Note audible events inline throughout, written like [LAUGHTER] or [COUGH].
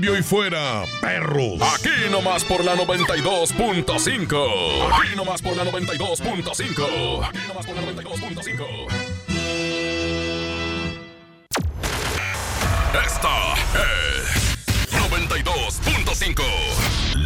y fuera, perros. Aquí nomás por la 92.5. Aquí nomás por la 92.5. Aquí nomás por la 92.5. Esta es 92.5.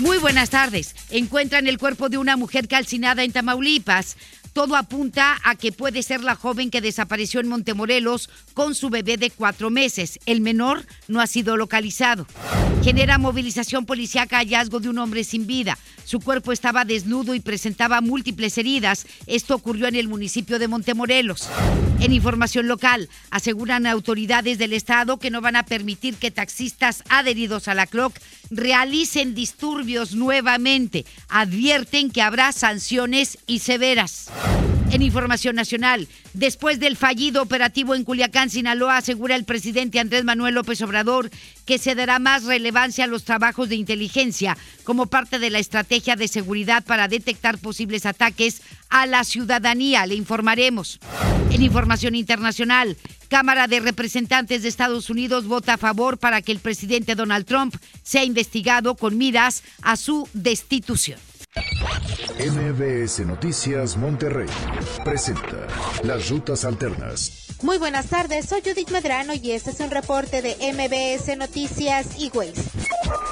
Muy buenas tardes. Encuentran el cuerpo de una mujer calcinada en Tamaulipas. Todo apunta a que puede ser la joven que desapareció en Montemorelos con su bebé de cuatro meses. El menor no ha sido localizado. Genera movilización policíaca hallazgo de un hombre sin vida. Su cuerpo estaba desnudo y presentaba múltiples heridas. Esto ocurrió en el municipio de Montemorelos. En información local, aseguran autoridades del estado que no van a permitir que taxistas adheridos a la CLOC realicen disturbios nuevamente. Advierten que habrá sanciones y severas. En información nacional, después del fallido operativo en Culiacán, Sinaloa, asegura el presidente Andrés Manuel López Obrador que se dará más relevancia a los trabajos de inteligencia como parte de la estrategia de seguridad para detectar posibles ataques a la ciudadanía. Le informaremos. En información internacional, Cámara de Representantes de Estados Unidos vota a favor para que el presidente Donald Trump sea investigado con miras a su destitución. MBS Noticias Monterrey presenta Las Rutas Alternas. Muy buenas tardes, soy Judith Medrano y este es un reporte de MBS Noticias y Waze.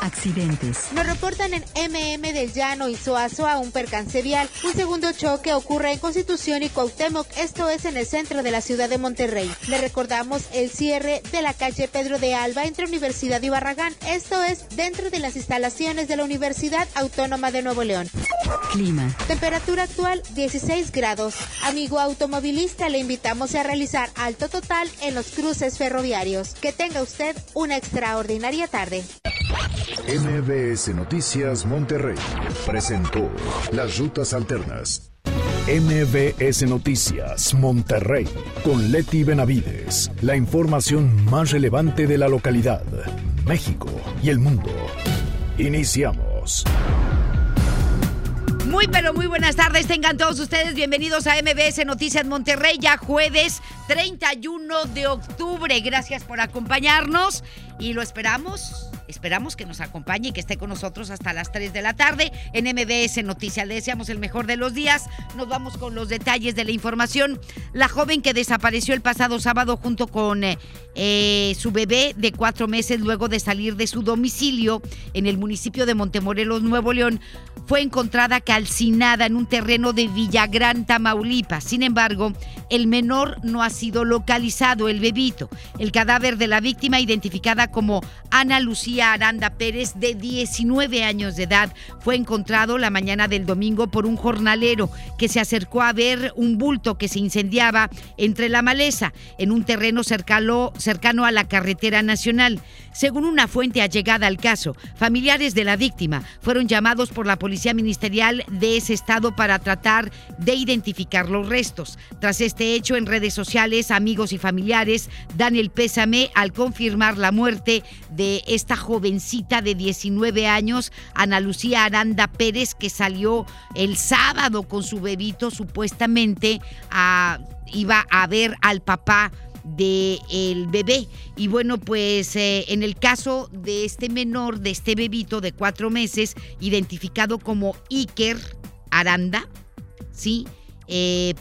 Accidentes. Nos reportan en MM del Llano y Soazoa un percance vial. Un segundo choque ocurre en Constitución y Cuauhtémoc, esto es en el centro de la ciudad de Monterrey. Le recordamos el cierre de la calle Pedro de Alba entre Universidad y Barragán, esto es dentro de las instalaciones de la Universidad Autónoma de Nuevo León. Clima. Temperatura actual 16 grados. Amigo automovilista, le invitamos a realizar alto total en los cruces ferroviarios. Que tenga usted una extraordinaria tarde. MBS Noticias Monterrey presentó Las Rutas Alternas. MBS Noticias Monterrey con Leti Benavides. La información más relevante de la localidad, México y el mundo. Iniciamos. Muy pero muy buenas tardes, tengan todos ustedes bienvenidos a MBS Noticias Monterrey, ya jueves 31 de octubre. Gracias por acompañarnos y lo esperamos. Esperamos que nos acompañe y que esté con nosotros hasta las 3 de la tarde en MBS Noticias. Le deseamos el mejor de los días. Nos vamos con los detalles de la información. La joven que desapareció el pasado sábado junto con eh, eh, su bebé de cuatro meses luego de salir de su domicilio en el municipio de Montemorelos, Nuevo León, fue encontrada calcinada en un terreno de Villagrán, Tamaulipas. Sin embargo, el menor no ha sido localizado, el bebito. El cadáver de la víctima, identificada como Ana Lucía Aranda Pérez, de 19 años de edad, fue encontrado la mañana del domingo por un jornalero que se acercó a ver un bulto que se incendiaba entre la maleza en un terreno cercano, cercano a la carretera nacional. Según una fuente allegada al caso, familiares de la víctima fueron llamados por la Policía Ministerial de ese estado para tratar de identificar los restos. Tras este hecho en redes sociales, amigos y familiares dan el pésame al confirmar la muerte de esta jovencita de 19 años, Ana Lucía Aranda Pérez, que salió el sábado con su bebito supuestamente iba a ver al papá del el bebé. Y bueno, pues eh, en el caso de este menor, de este bebito de cuatro meses, identificado como Iker Aranda, ¿sí? Eh,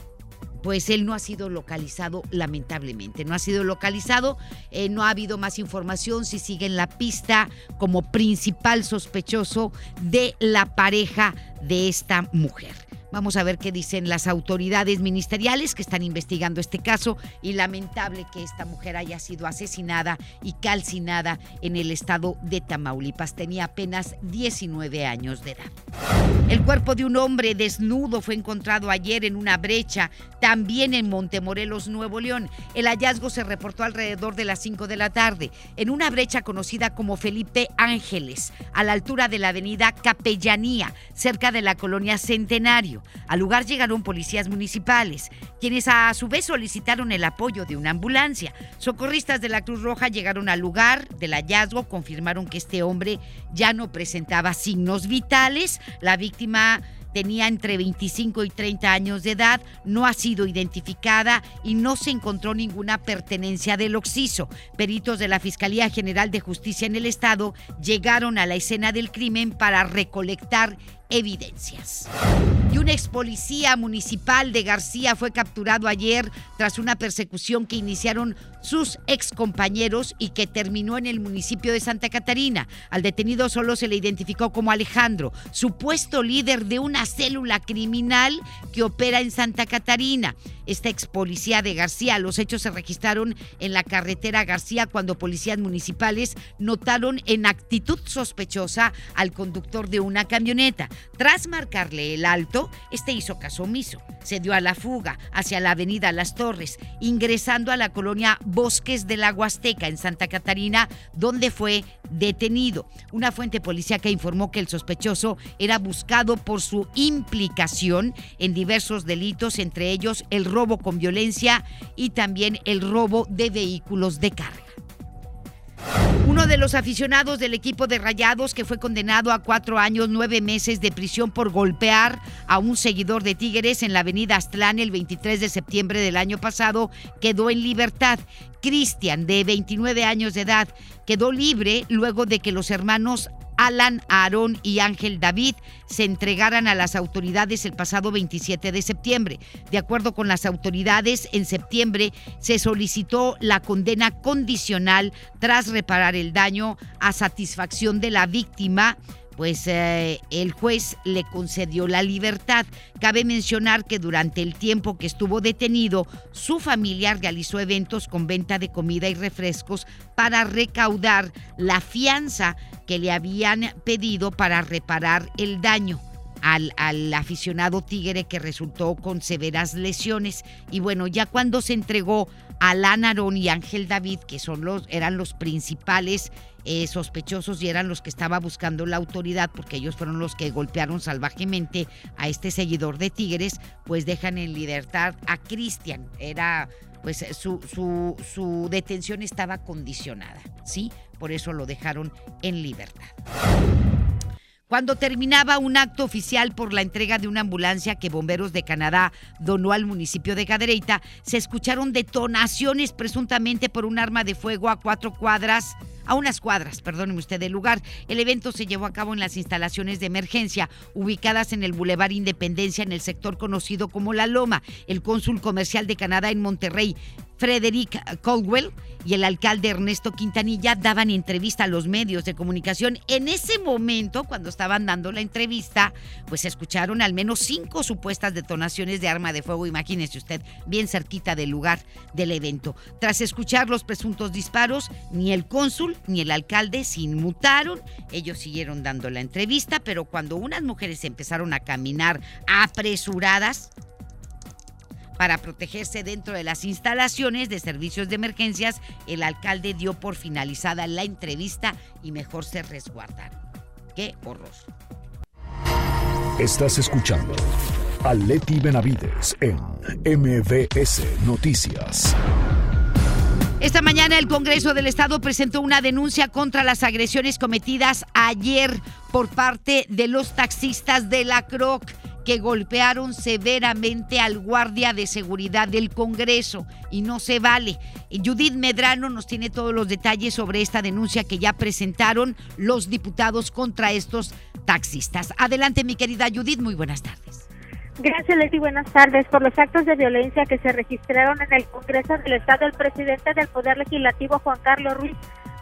pues él no ha sido localizado lamentablemente, no ha sido localizado, eh, no ha habido más información si sigue en la pista como principal sospechoso de la pareja de esta mujer. Vamos a ver qué dicen las autoridades ministeriales que están investigando este caso y lamentable que esta mujer haya sido asesinada y calcinada en el estado de Tamaulipas. Tenía apenas 19 años de edad. El cuerpo de un hombre desnudo fue encontrado ayer en una brecha, también en Montemorelos, Nuevo León. El hallazgo se reportó alrededor de las 5 de la tarde, en una brecha conocida como Felipe Ángeles, a la altura de la avenida Capellanía, cerca de la colonia Centenario. Al lugar llegaron policías municipales, quienes a su vez solicitaron el apoyo de una ambulancia. Socorristas de la Cruz Roja llegaron al lugar del hallazgo, confirmaron que este hombre ya no presentaba signos vitales. La víctima tenía entre 25 y 30 años de edad, no ha sido identificada y no se encontró ninguna pertenencia del occiso. Peritos de la Fiscalía General de Justicia en el Estado llegaron a la escena del crimen para recolectar evidencias. Y un ex policía municipal de García fue capturado ayer tras una persecución que iniciaron sus ex compañeros y que terminó en el municipio de Santa Catarina. Al detenido solo se le identificó como Alejandro, supuesto líder de una célula criminal que opera en Santa Catarina. Esta ex policía de García, los hechos se registraron en la carretera García cuando policías municipales notaron en actitud sospechosa al conductor de una camioneta. Tras marcarle el alto, este hizo caso omiso. Se dio a la fuga hacia la avenida Las Torres, ingresando a la colonia Bosques de la Huasteca en Santa Catarina, donde fue detenido. Una fuente policíaca informó que el sospechoso era buscado por su implicación en diversos delitos, entre ellos el robo con violencia y también el robo de vehículos de carga. Uno de los aficionados del equipo de Rayados que fue condenado a cuatro años, nueve meses de prisión por golpear a un seguidor de Tigres en la avenida Aztlán el 23 de septiembre del año pasado quedó en libertad. Cristian, de 29 años de edad, quedó libre luego de que los hermanos Alan, Aarón y Ángel David se entregaran a las autoridades el pasado 27 de septiembre. De acuerdo con las autoridades, en septiembre se solicitó la condena condicional tras reparar el daño a satisfacción de la víctima pues eh, el juez le concedió la libertad. Cabe mencionar que durante el tiempo que estuvo detenido, su familia realizó eventos con venta de comida y refrescos para recaudar la fianza que le habían pedido para reparar el daño. Al, aficionado Tigre que resultó con severas lesiones. Y bueno, ya cuando se entregó a Lanarón y Ángel David, que son los, eran los principales eh, sospechosos y eran los que estaba buscando la autoridad porque ellos fueron los que golpearon salvajemente a este seguidor de Tigres, pues dejan en libertad a Cristian. Era, pues su, su, su detención estaba condicionada, ¿sí? Por eso lo dejaron en libertad. Cuando terminaba un acto oficial por la entrega de una ambulancia que Bomberos de Canadá donó al municipio de Cadereyta, se escucharon detonaciones presuntamente por un arma de fuego a cuatro cuadras a unas cuadras, perdóneme usted, del lugar. El evento se llevó a cabo en las instalaciones de emergencia ubicadas en el Boulevard Independencia en el sector conocido como La Loma. El cónsul comercial de Canadá en Monterrey, Frederick Caldwell y el alcalde Ernesto Quintanilla daban entrevista a los medios de comunicación. En ese momento, cuando estaban dando la entrevista, pues escucharon al menos cinco supuestas detonaciones de arma de fuego, imagínese usted, bien cerquita del lugar del evento. Tras escuchar los presuntos disparos, ni el cónsul ni el alcalde se inmutaron. Ellos siguieron dando la entrevista, pero cuando unas mujeres empezaron a caminar apresuradas, para protegerse dentro de las instalaciones de servicios de emergencias, el alcalde dio por finalizada la entrevista y mejor se resguardaron. ¡Qué horror! Estás escuchando a Leti Benavides en MBS Noticias. Esta mañana el Congreso del Estado presentó una denuncia contra las agresiones cometidas ayer por parte de los taxistas de la CROC que golpearon severamente al guardia de seguridad del Congreso y no se vale. Judith Medrano nos tiene todos los detalles sobre esta denuncia que ya presentaron los diputados contra estos taxistas. Adelante mi querida Judith, muy buenas tardes. Gracias, Leti. Buenas tardes. Por los actos de violencia que se registraron en el Congreso del Estado, el presidente del Poder Legislativo, Juan Carlos Ruiz,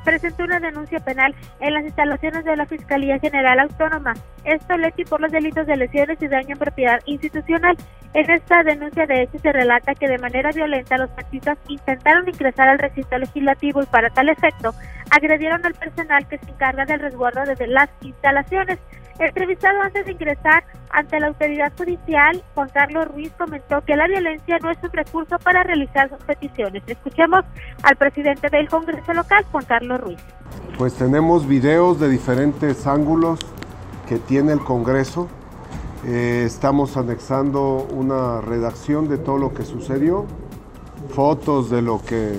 presentó una denuncia penal en las instalaciones de la Fiscalía General Autónoma. Esto, Leti, por los delitos de lesiones y daño en propiedad institucional. En esta denuncia, de hecho, se relata que de manera violenta los taxistas intentaron ingresar al recinto legislativo y para tal efecto agredieron al personal que se encarga del resguardo de las instalaciones. Entrevistado antes de ingresar ante la autoridad judicial, Juan Carlos Ruiz comentó que la violencia no es un recurso para realizar sus peticiones. Escuchemos al presidente del Congreso local, Juan Carlos Ruiz. Pues tenemos videos de diferentes ángulos que tiene el Congreso. Eh, estamos anexando una redacción de todo lo que sucedió, fotos de lo que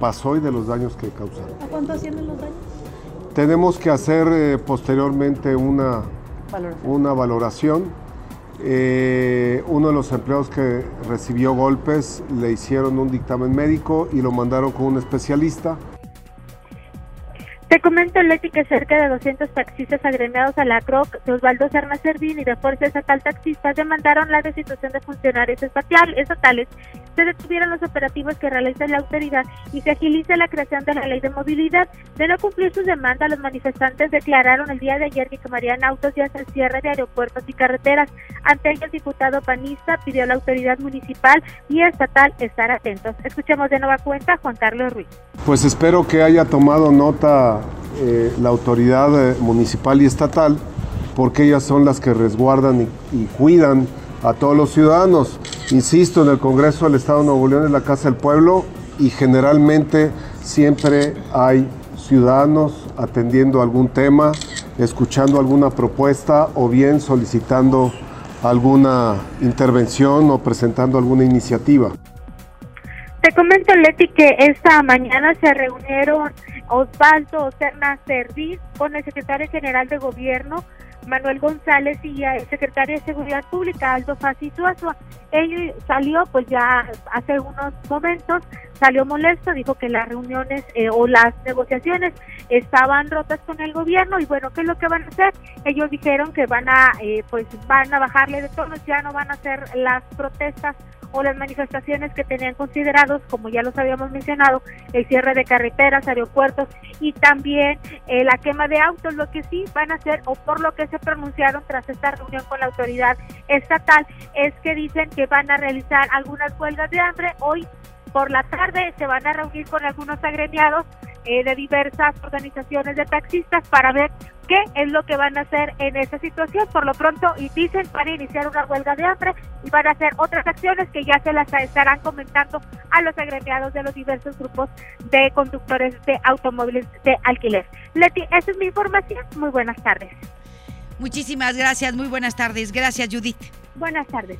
pasó y de los daños que causaron. ¿A cuánto ascienden los daños? Tenemos que hacer eh, posteriormente una Valoración. una valoración. Eh, uno de los empleados que recibió golpes le hicieron un dictamen médico y lo mandaron con un especialista. Te comento, Leti, que cerca de 200 taxistas agremiados a la CROC de Osvaldo Serna Servín y de Fuerza Estatal Taxistas demandaron la destitución de funcionarios estatal- estatales. Se detuvieron los operativos que realiza la autoridad y se agiliza la creación de la ley de movilidad. De no cumplir sus demandas, los manifestantes declararon el día de ayer que quemarían autos y hasta el cierre de aeropuertos y carreteras. Ante ello, el diputado panista pidió a la autoridad municipal y estatal estar atentos. Escuchemos de nueva cuenta Juan Carlos Ruiz. Pues espero que haya tomado nota eh, la autoridad eh, municipal y estatal, porque ellas son las que resguardan y cuidan a todos los ciudadanos. Insisto, en el Congreso del Estado de Nuevo León es la Casa del Pueblo y generalmente siempre hay ciudadanos atendiendo algún tema, escuchando alguna propuesta o bien solicitando alguna intervención o presentando alguna iniciativa. Te comento, Leti, que esta mañana se reunieron Osvaldo Serna Servín con el secretario general de Gobierno, Manuel González, y el secretario de Seguridad Pública, Aldo Fassi Suazua. Él salió, pues ya hace unos momentos, salió molesto, dijo que las reuniones eh, o las negociaciones estaban rotas con el gobierno y bueno, ¿qué es lo que van a hacer? Ellos dijeron que van a, eh, pues van a bajarle de tonos, ya no van a hacer las protestas o las manifestaciones que tenían considerados, como ya los habíamos mencionado, el cierre de carreteras, aeropuertos y también eh, la quema de autos, lo que sí van a hacer o por lo que se pronunciaron tras esta reunión con la autoridad estatal es que dicen que van a realizar algunas huelgas de hambre. Hoy por la tarde se van a reunir con algunos agremiados eh, de diversas organizaciones de taxistas para ver qué es lo que van a hacer en esta situación. Por lo pronto, y dicen, van a iniciar una huelga de hambre y van a hacer otras acciones que ya se las estarán comentando a los agremiados de los diversos grupos de conductores de automóviles de alquiler. Leti, esa es mi información. Muy buenas tardes. Muchísimas gracias, muy buenas tardes. Gracias, Judith. Buenas tardes.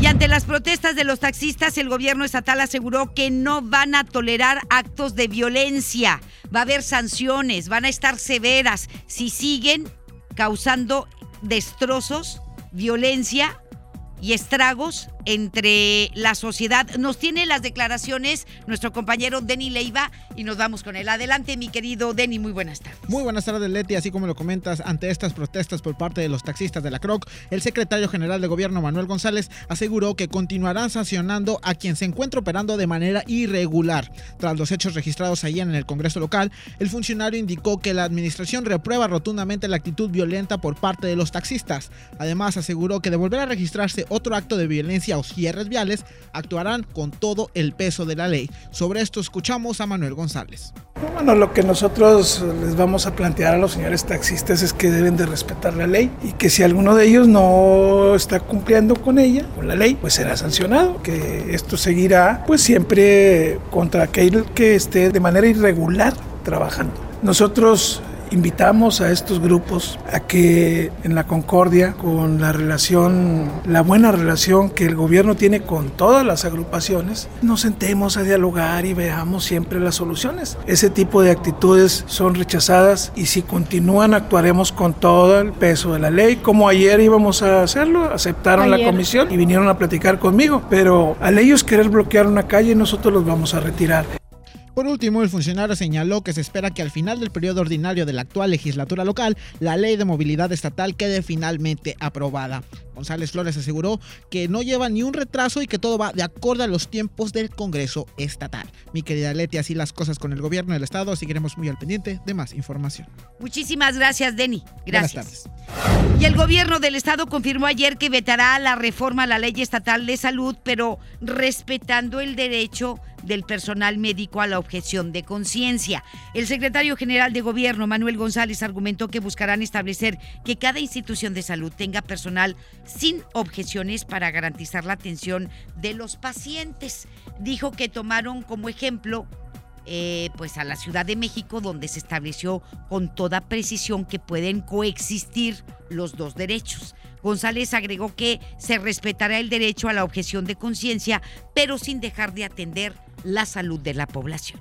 Y ante las protestas de los taxistas, el gobierno estatal aseguró que no van a tolerar actos de violencia. Va a haber sanciones, van a estar severas si siguen causando destrozos, violencia y estragos entre la sociedad. Nos tiene las declaraciones nuestro compañero Denny Leiva y nos vamos con él. Adelante, mi querido Denny, muy buenas tardes. Muy buenas tardes, Leti. Así como lo comentas, ante estas protestas por parte de los taxistas de la CROC, el secretario general de gobierno, Manuel González, aseguró que continuarán sancionando a quien se encuentra operando de manera irregular. Tras los hechos registrados ayer en el Congreso local, el funcionario indicó que la administración reprueba rotundamente la actitud violenta por parte de los taxistas. Además, aseguró que de volver a registrarse otro acto de violencia o cierres viales, actuarán con todo el peso de la ley. Sobre esto escuchamos a Manuel González. Bueno, lo que nosotros les vamos a plantear a los señores taxistas es que deben de respetar la ley y que si alguno de ellos no está cumpliendo con ella, con la ley, pues será sancionado, que esto seguirá pues siempre contra aquel que esté de manera irregular trabajando. Nosotros invitamos a estos grupos a que en la concordia, con la relación, la buena relación que el gobierno tiene con todas las agrupaciones, nos sentemos a dialogar y veamos siempre las soluciones. Ese tipo de actitudes son rechazadas y si continúan actuaremos con todo el peso de la ley, como ayer íbamos a hacerlo, aceptaron Ayer. la comisión y vinieron a platicar conmigo, pero al ellos querer bloquear una calle nosotros los vamos a retirar. Por último, el funcionario señaló que se espera que al final del periodo ordinario de la actual legislatura local, la ley de movilidad estatal quede finalmente aprobada. González Flores aseguró que no lleva ni un retraso y que todo va de acuerdo a los tiempos del Congreso estatal. Mi querida Leti, así las cosas con el gobierno del estado, seguiremos muy al pendiente de más información. Muchísimas gracias, Denny. Buenas Gracias. Y el gobierno del estado confirmó ayer que vetará la reforma a la ley estatal de salud, pero respetando el derecho del personal médico a la objeción de conciencia. El secretario general de gobierno, Manuel González, argumentó que buscarán establecer que cada institución de salud tenga personal sin objeciones para garantizar la atención de los pacientes. Dijo que tomaron como ejemplo eh, pues a la Ciudad de México, donde se estableció con toda precisión que pueden coexistir los dos derechos. González agregó que se respetará el derecho a la objeción de conciencia, pero sin dejar de atender la salud de la población.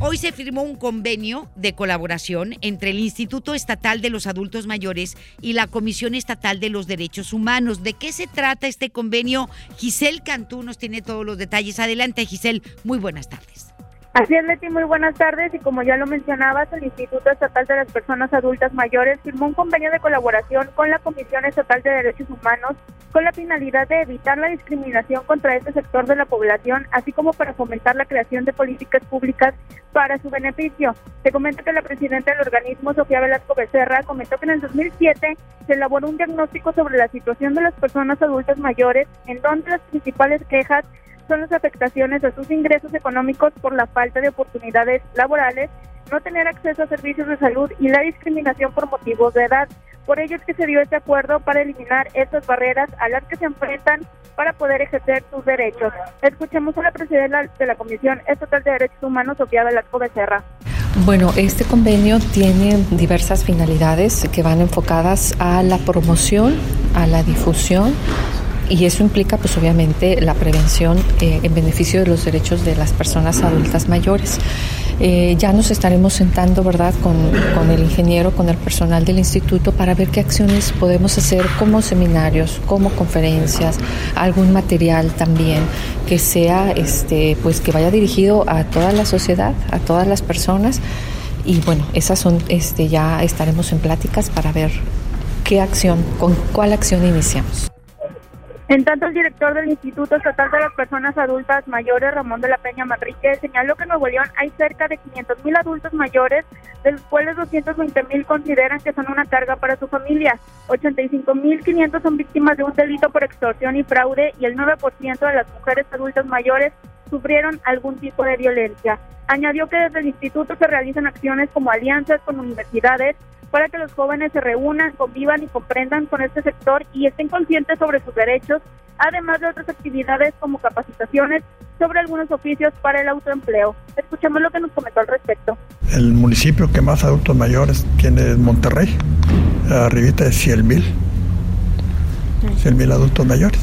Hoy se firmó un convenio de colaboración entre el Instituto Estatal de los Adultos Mayores y la Comisión Estatal de los Derechos Humanos. ¿De qué se trata este convenio? Giselle Cantú nos tiene todos los detalles. Adelante, Giselle. Muy buenas tardes. Así es, Leti, muy buenas tardes. Y como ya lo mencionabas, el Instituto Estatal de las Personas Adultas Mayores firmó un convenio de colaboración con la Comisión Estatal de Derechos Humanos con la finalidad de evitar la discriminación contra este sector de la población, así como para fomentar la creación de políticas públicas para su beneficio. Se comenta que la presidenta del organismo, Sofía Velasco Becerra, comentó que en el 2007 se elaboró un diagnóstico sobre la situación de las personas adultas mayores, en donde las principales quejas son las afectaciones a sus ingresos económicos por la falta de oportunidades laborales, no tener acceso a servicios de salud y la discriminación por motivos de edad. Por ello es que se dio este acuerdo para eliminar estas barreras a las que se enfrentan para poder ejercer sus derechos. Escuchemos a la presidenta de la Comisión Estatal de Derechos Humanos, Sofía Velasco Becerra. Bueno, este convenio tiene diversas finalidades que van enfocadas a la promoción, a la difusión y eso implica pues obviamente la prevención eh, en beneficio de los derechos de las personas adultas mayores. Eh, ya nos estaremos sentando, ¿verdad?, con, con, el ingeniero, con el personal del instituto para ver qué acciones podemos hacer como seminarios, como conferencias, algún material también que sea, este, pues que vaya dirigido a toda la sociedad, a todas las personas. Y bueno, esas son, este, ya estaremos en pláticas para ver qué acción, con cuál acción iniciamos. En tanto, el director del Instituto Estatal de las Personas Adultas Mayores, Ramón de la Peña Manrique, señaló que en Nuevo León hay cerca de 500 mil adultos mayores, de los cuales 220 mil consideran que son una carga para su familia. 85 mil 500 son víctimas de un delito por extorsión y fraude y el 9% de las mujeres adultas mayores sufrieron algún tipo de violencia. Añadió que desde el instituto se realizan acciones como alianzas con universidades, para que los jóvenes se reúnan, convivan y comprendan con este sector y estén conscientes sobre sus derechos, además de otras actividades como capacitaciones sobre algunos oficios para el autoempleo. Escuchemos lo que nos comentó al respecto. El municipio que más adultos mayores tiene es Monterrey, arribita de 100 mil, 100 mil adultos mayores.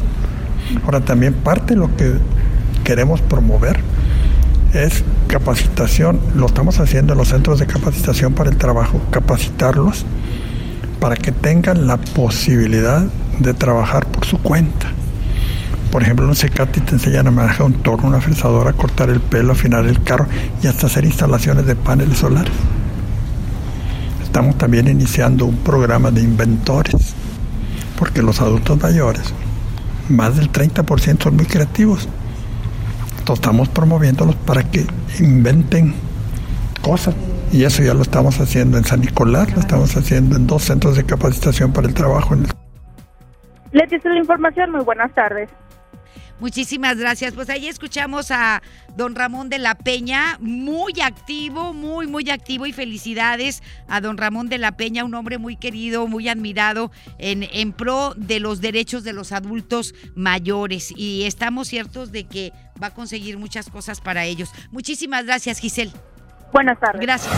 Ahora también parte de lo que queremos promover es capacitación, lo estamos haciendo en los centros de capacitación para el trabajo, capacitarlos para que tengan la posibilidad de trabajar por su cuenta. Por ejemplo, en un Secati te enseñan a manejar un torno, una fresadora, cortar el pelo, afinar el carro y hasta hacer instalaciones de paneles solares. Estamos también iniciando un programa de inventores, porque los adultos mayores, más del 30% son muy creativos estamos promoviéndolos para que inventen cosas. Y eso ya lo estamos haciendo en San Nicolás, lo estamos haciendo en dos centros de capacitación para el trabajo. Les la información, muy buenas tardes. Muchísimas gracias. Pues ahí escuchamos a don Ramón de la Peña, muy activo, muy, muy activo y felicidades a don Ramón de la Peña, un hombre muy querido, muy admirado en, en pro de los derechos de los adultos mayores. Y estamos ciertos de que va a conseguir muchas cosas para ellos. Muchísimas gracias, Giselle. Buenas tardes. Gracias.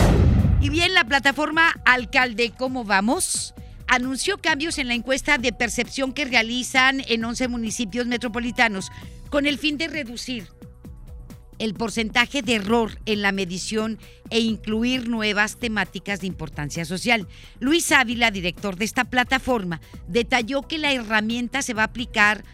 Y bien, la plataforma Alcalde, ¿cómo vamos? Anunció cambios en la encuesta de percepción que realizan en 11 municipios metropolitanos con el fin de reducir el porcentaje de error en la medición e incluir nuevas temáticas de importancia social. Luis Ávila, director de esta plataforma, detalló que la herramienta se va a aplicar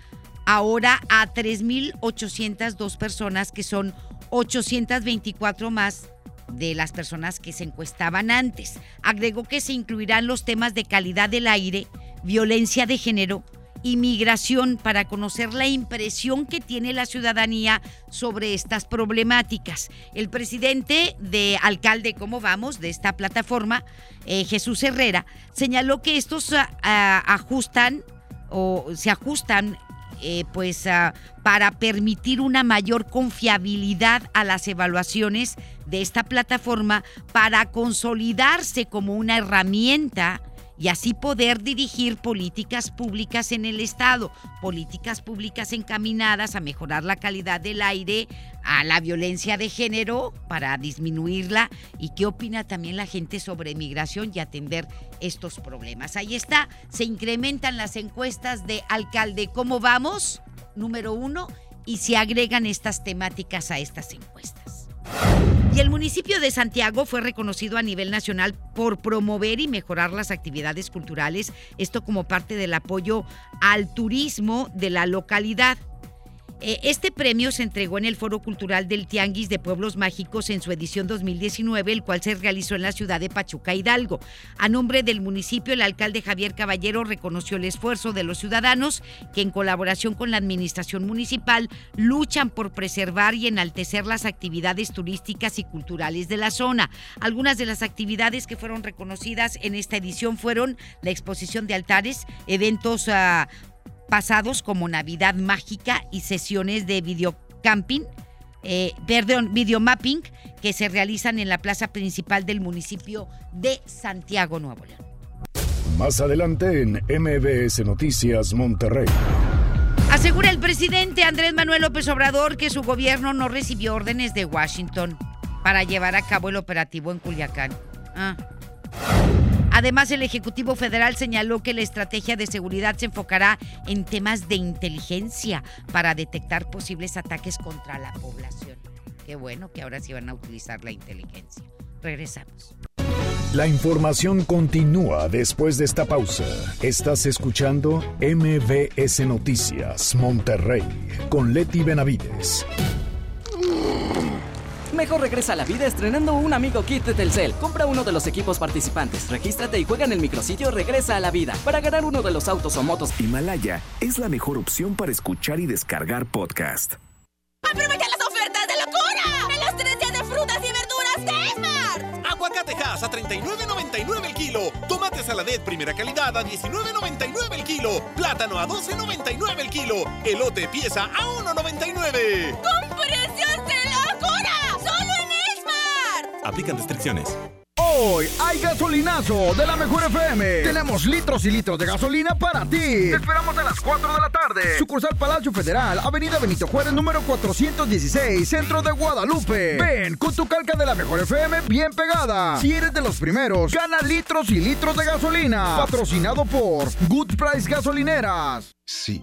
ahora a 3.802 personas, que son 824 más de las personas que se encuestaban antes. Agregó que se incluirán los temas de calidad del aire, violencia de género y migración para conocer la impresión que tiene la ciudadanía sobre estas problemáticas. El presidente de Alcalde Cómo Vamos, de esta plataforma, eh, Jesús Herrera, señaló que estos ah, ah, ajustan o se ajustan eh, pues ah, para permitir una mayor confiabilidad a las evaluaciones de esta plataforma para consolidarse como una herramienta y así poder dirigir políticas públicas en el Estado, políticas públicas encaminadas a mejorar la calidad del aire, a la violencia de género para disminuirla y qué opina también la gente sobre migración y atender estos problemas. Ahí está, se incrementan las encuestas de alcalde, ¿cómo vamos? Número uno, y se agregan estas temáticas a estas encuestas. Y el municipio de Santiago fue reconocido a nivel nacional por promover y mejorar las actividades culturales, esto como parte del apoyo al turismo de la localidad. Eh, este premio se entregó en el Foro Cultural del Tianguis de Pueblos Mágicos en su edición 2019, el cual se realizó en la ciudad de Pachuca Hidalgo. A nombre del municipio, el alcalde Javier Caballero reconoció el esfuerzo de los ciudadanos que en colaboración con la administración municipal luchan por preservar y enaltecer las actividades turísticas y culturales de la zona. Algunas de las actividades que fueron reconocidas en esta edición fueron la exposición de altares, eventos ah, pasados como Navidad Mágica y sesiones de videocamping, eh, perdón, videomapping que se realizan en la plaza principal del municipio de Santiago, Nuevo León. Más adelante en MBS Noticias Monterrey. Asegura el presidente Andrés Manuel López Obrador que su gobierno no recibió órdenes de Washington para llevar a cabo el operativo en Culiacán. Ah. Además, el Ejecutivo Federal señaló que la estrategia de seguridad se enfocará en temas de inteligencia para detectar posibles ataques contra la población. Qué bueno que ahora sí van a utilizar la inteligencia. Regresamos. La información continúa después de esta pausa. Estás escuchando MBS Noticias Monterrey con Leti Benavides. Mejor regresa a la vida estrenando un amigo kit de Telcel. Compra uno de los equipos participantes, regístrate y juega en el micrositio Regresa a la vida para ganar uno de los autos o motos. Himalaya es la mejor opción para escuchar y descargar podcast. ¡Aprovecha las ofertas de locura! ¡En los tres días de frutas y verduras de Esmar! Aguacatejas a 39.99 el kilo. Tomate saladet primera calidad a 19.99 el kilo. Plátano a 12.99 el kilo. Elote pieza a 1.99. ¡Con Aplican restricciones. Hoy hay gasolinazo de la mejor FM. Tenemos litros y litros de gasolina para ti. Te esperamos a las 4 de la tarde. Sucursal Palacio Federal, Avenida Benito Juárez, número 416, centro de Guadalupe. Ven con tu calca de la mejor FM bien pegada. Si eres de los primeros, gana litros y litros de gasolina. Patrocinado por Good Price Gasolineras. Sí,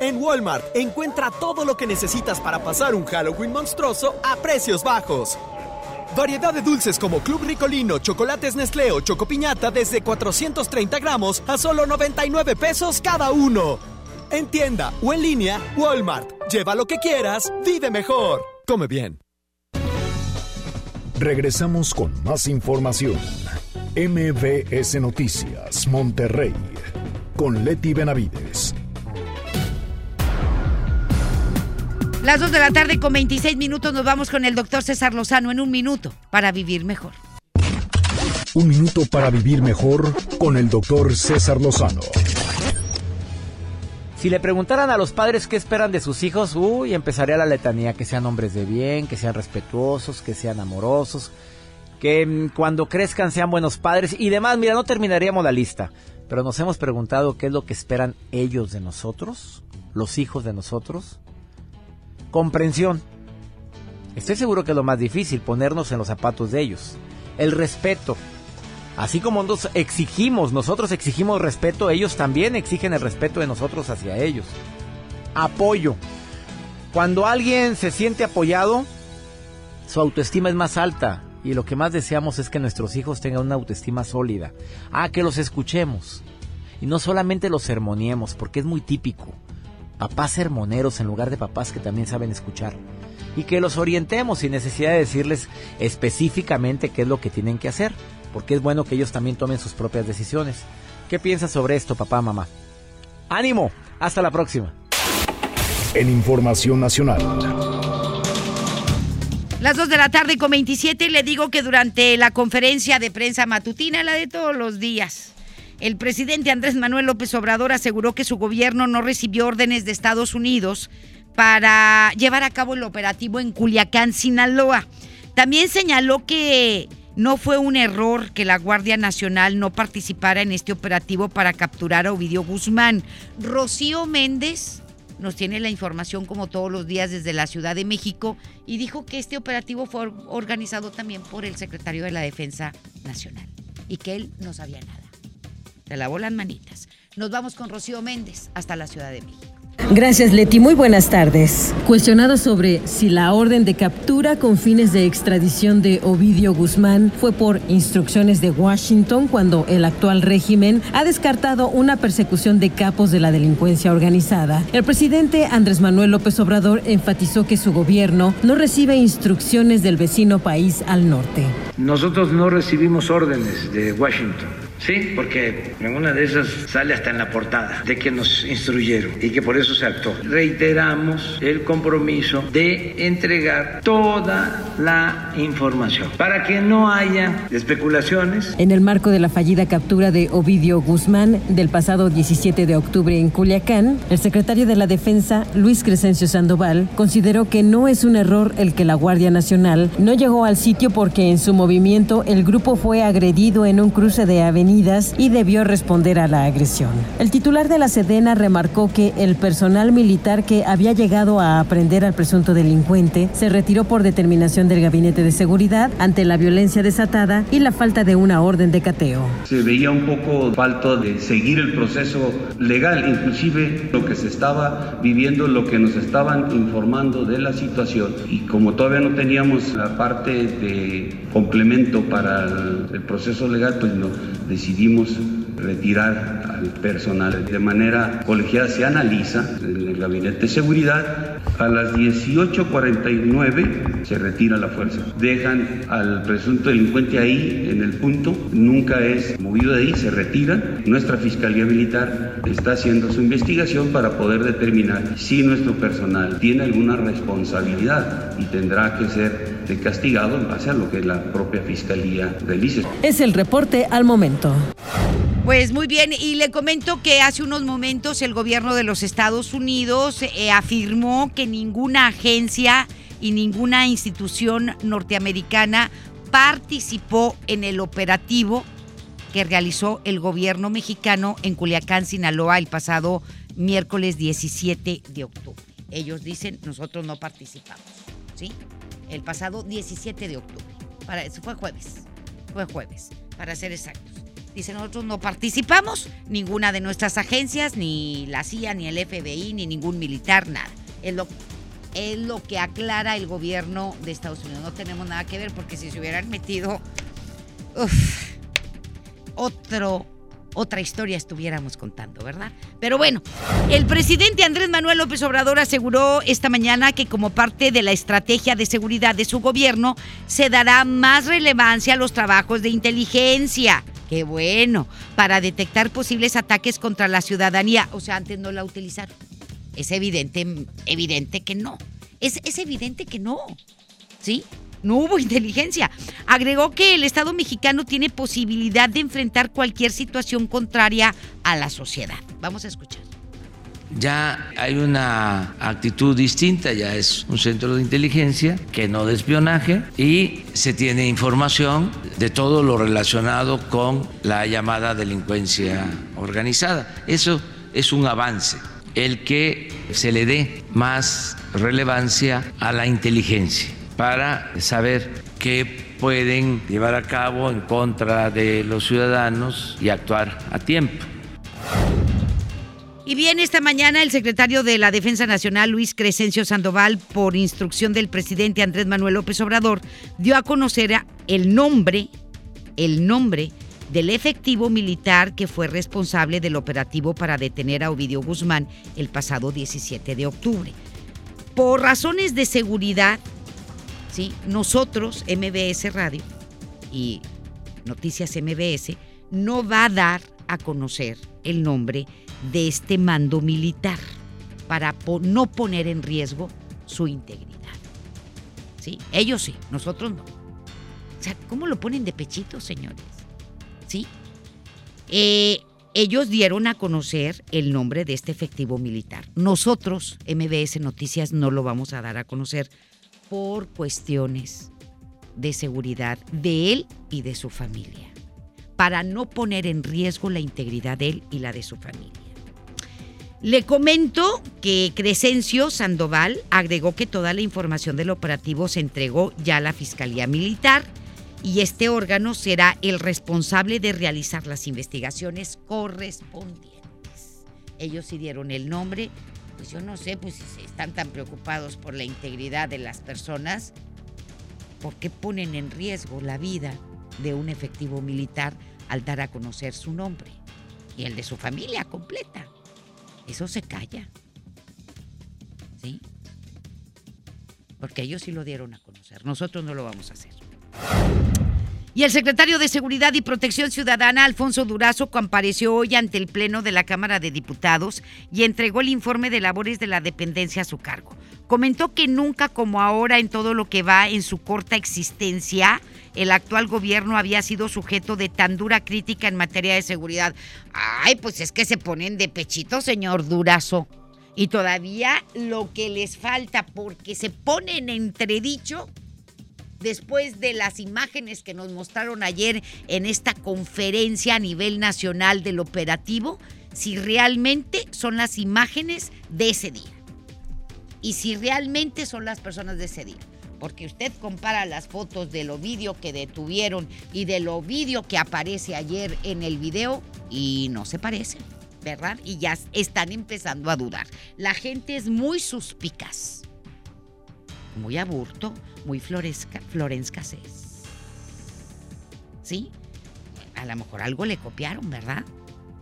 En Walmart encuentra todo lo que necesitas para pasar un Halloween monstruoso a precios bajos. Variedad de dulces como Club Ricolino, Chocolates Nestlé o Chocopiñata desde 430 gramos a solo 99 pesos cada uno. En tienda o en línea, Walmart. Lleva lo que quieras, vive mejor. Come bien. Regresamos con más información. MBS Noticias Monterrey con Leti Benavides. Las 2 de la tarde con 26 minutos nos vamos con el doctor César Lozano en un minuto para vivir mejor. Un minuto para vivir mejor con el doctor César Lozano. Si le preguntaran a los padres qué esperan de sus hijos, uy, empezaría la letanía, que sean hombres de bien, que sean respetuosos, que sean amorosos, que mm, cuando crezcan sean buenos padres y demás. Mira, no terminaríamos la lista, pero nos hemos preguntado qué es lo que esperan ellos de nosotros, los hijos de nosotros. Comprensión. Estoy seguro que es lo más difícil, ponernos en los zapatos de ellos. El respeto. Así como nos exigimos, nosotros exigimos respeto, ellos también exigen el respeto de nosotros hacia ellos. Apoyo. Cuando alguien se siente apoyado, su autoestima es más alta y lo que más deseamos es que nuestros hijos tengan una autoestima sólida. Ah, que los escuchemos. Y no solamente los sermoniemos, porque es muy típico. Papás sermoneros en lugar de papás que también saben escuchar. Y que los orientemos sin necesidad de decirles específicamente qué es lo que tienen que hacer, porque es bueno que ellos también tomen sus propias decisiones. ¿Qué piensas sobre esto, papá, mamá? ¡Ánimo! Hasta la próxima. En Información Nacional. Las 2 de la tarde con 27 le digo que durante la conferencia de prensa matutina, la de todos los días, el presidente Andrés Manuel López Obrador aseguró que su gobierno no recibió órdenes de Estados Unidos para llevar a cabo el operativo en Culiacán, Sinaloa. También señaló que no fue un error que la Guardia Nacional no participara en este operativo para capturar a Ovidio Guzmán. Rocío Méndez nos tiene la información como todos los días desde la Ciudad de México y dijo que este operativo fue organizado también por el secretario de la Defensa Nacional y que él no sabía nada. Se lavó las manitas. Nos vamos con Rocío Méndez hasta la Ciudad de México. Gracias, Leti. Muy buenas tardes. Cuestionado sobre si la orden de captura con fines de extradición de Ovidio Guzmán fue por instrucciones de Washington cuando el actual régimen ha descartado una persecución de capos de la delincuencia organizada, el presidente Andrés Manuel López Obrador enfatizó que su gobierno no recibe instrucciones del vecino país al norte. Nosotros no recibimos órdenes de Washington. Sí, porque en una de esas sale hasta en la portada de que nos instruyeron y que por eso se actuó. Reiteramos el compromiso de entregar toda la información para que no haya especulaciones. En el marco de la fallida captura de Ovidio Guzmán del pasado 17 de octubre en Culiacán, el secretario de la Defensa, Luis Crescencio Sandoval, consideró que no es un error el que la Guardia Nacional no llegó al sitio porque en su movimiento el grupo fue agredido en un cruce de avenidas y debió responder a la agresión. El titular de la Sedena remarcó que el personal militar que había llegado a aprender al presunto delincuente se retiró por determinación del Gabinete de Seguridad ante la violencia desatada y la falta de una orden de cateo. Se veía un poco falto de seguir el proceso legal, inclusive lo que se estaba viviendo, lo que nos estaban informando de la situación. Y como todavía no teníamos la parte de complemento para el, proceso legal, pues no decidimos retirar al personal de manera colegiada. Se analiza en el gabinete de seguridad. A las 18.49 se retira la fuerza. Dejan al presunto delincuente ahí en el punto. Nunca es movido de ahí, se retira. Nuestra Fiscalía Militar está haciendo su investigación para poder determinar si nuestro personal tiene alguna responsabilidad y tendrá que ser castigado en base a lo que la propia Fiscalía realice. Es el reporte al momento. Pues muy bien, y le comento que hace unos momentos el gobierno de los Estados Unidos eh, afirmó que ninguna agencia y ninguna institución norteamericana participó en el operativo que realizó el gobierno mexicano en Culiacán, Sinaloa, el pasado miércoles 17 de octubre. Ellos dicen, nosotros no participamos, ¿sí? El pasado 17 de octubre. Para, eso fue jueves, fue jueves, para ser exactos. Dice, nosotros no participamos, ninguna de nuestras agencias, ni la CIA, ni el FBI, ni ningún militar, nada. Es lo, es lo que aclara el gobierno de Estados Unidos. No tenemos nada que ver porque si se hubieran metido uf, otro, otra historia estuviéramos contando, ¿verdad? Pero bueno, el presidente Andrés Manuel López Obrador aseguró esta mañana que como parte de la estrategia de seguridad de su gobierno se dará más relevancia a los trabajos de inteligencia. Qué bueno, para detectar posibles ataques contra la ciudadanía. O sea, antes no la utilizaron. Es evidente, evidente que no. Es, es evidente que no. ¿Sí? No hubo inteligencia. Agregó que el Estado mexicano tiene posibilidad de enfrentar cualquier situación contraria a la sociedad. Vamos a escuchar. Ya hay una actitud distinta, ya es un centro de inteligencia que no de espionaje y se tiene información de todo lo relacionado con la llamada delincuencia organizada. Eso es un avance, el que se le dé más relevancia a la inteligencia para saber qué pueden llevar a cabo en contra de los ciudadanos y actuar a tiempo. Y bien, esta mañana el secretario de la Defensa Nacional, Luis Crescencio Sandoval, por instrucción del presidente Andrés Manuel López Obrador, dio a conocer el nombre, el nombre del efectivo militar que fue responsable del operativo para detener a Ovidio Guzmán el pasado 17 de octubre. Por razones de seguridad, ¿sí? nosotros, MBS Radio y Noticias MBS, no va a dar a conocer el nombre de este mando militar para no poner en riesgo su integridad. ¿Sí? Ellos sí, nosotros no. O sea, ¿cómo lo ponen de pechito, señores? ¿Sí? Eh, ellos dieron a conocer el nombre de este efectivo militar. Nosotros, MBS Noticias, no lo vamos a dar a conocer por cuestiones de seguridad de él y de su familia, para no poner en riesgo la integridad de él y la de su familia. Le comento que Crescencio Sandoval agregó que toda la información del operativo se entregó ya a la Fiscalía Militar y este órgano será el responsable de realizar las investigaciones correspondientes. Ellos sí dieron el nombre, pues yo no sé, pues si están tan preocupados por la integridad de las personas, ¿por qué ponen en riesgo la vida de un efectivo militar al dar a conocer su nombre y el de su familia completa? Eso se calla. ¿Sí? Porque ellos sí lo dieron a conocer. Nosotros no lo vamos a hacer. Y el secretario de Seguridad y Protección Ciudadana, Alfonso Durazo, compareció hoy ante el Pleno de la Cámara de Diputados y entregó el informe de labores de la dependencia a su cargo. Comentó que nunca como ahora en todo lo que va en su corta existencia, el actual gobierno había sido sujeto de tan dura crítica en materia de seguridad. Ay, pues es que se ponen de pechito, señor Durazo. Y todavía lo que les falta, porque se ponen entredicho después de las imágenes que nos mostraron ayer en esta conferencia a nivel nacional del operativo, si realmente son las imágenes de ese día. Y si realmente son las personas de ese día. Porque usted compara las fotos del Ovidio que detuvieron y del Ovidio que aparece ayer en el video y no se parecen, ¿verdad? Y ya están empezando a dudar. La gente es muy suspicaz, muy aburto, muy floresca, Florence ¿Sí? A lo mejor algo le copiaron, ¿verdad?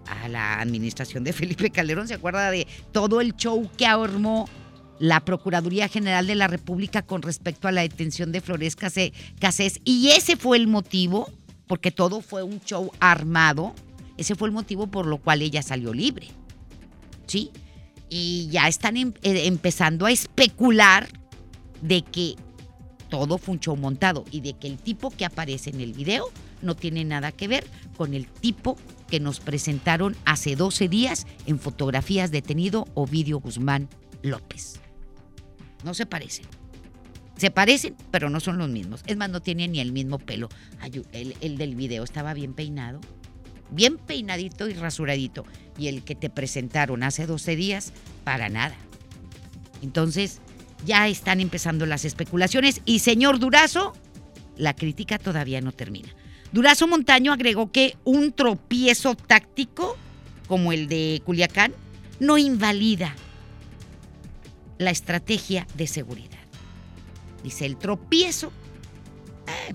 A la administración de [LAUGHS] Felipe Calderón. ¿Se acuerda de todo el show que armó la Procuraduría General de la República con respecto a la detención de Flores Casés? Y ese fue el motivo, porque todo fue un show armado, ese fue el motivo por lo cual ella salió libre. ¿Sí? Y ya están em, eh, empezando a especular de que todo fue un show montado y de que el tipo que aparece en el video no tiene nada que ver con el tipo que nos presentaron hace 12 días en fotografías detenido Ovidio Guzmán López. No se parecen. Se parecen, pero no son los mismos. Es más, no tiene ni el mismo pelo. el, el del video estaba bien peinado, bien peinadito y rasuradito. Y el que te presentaron hace 12 días, para nada. Entonces, ya están empezando las especulaciones y señor Durazo, la crítica todavía no termina. Durazo Montaño agregó que un tropiezo táctico como el de Culiacán no invalida la estrategia de seguridad. Dice, el tropiezo eh,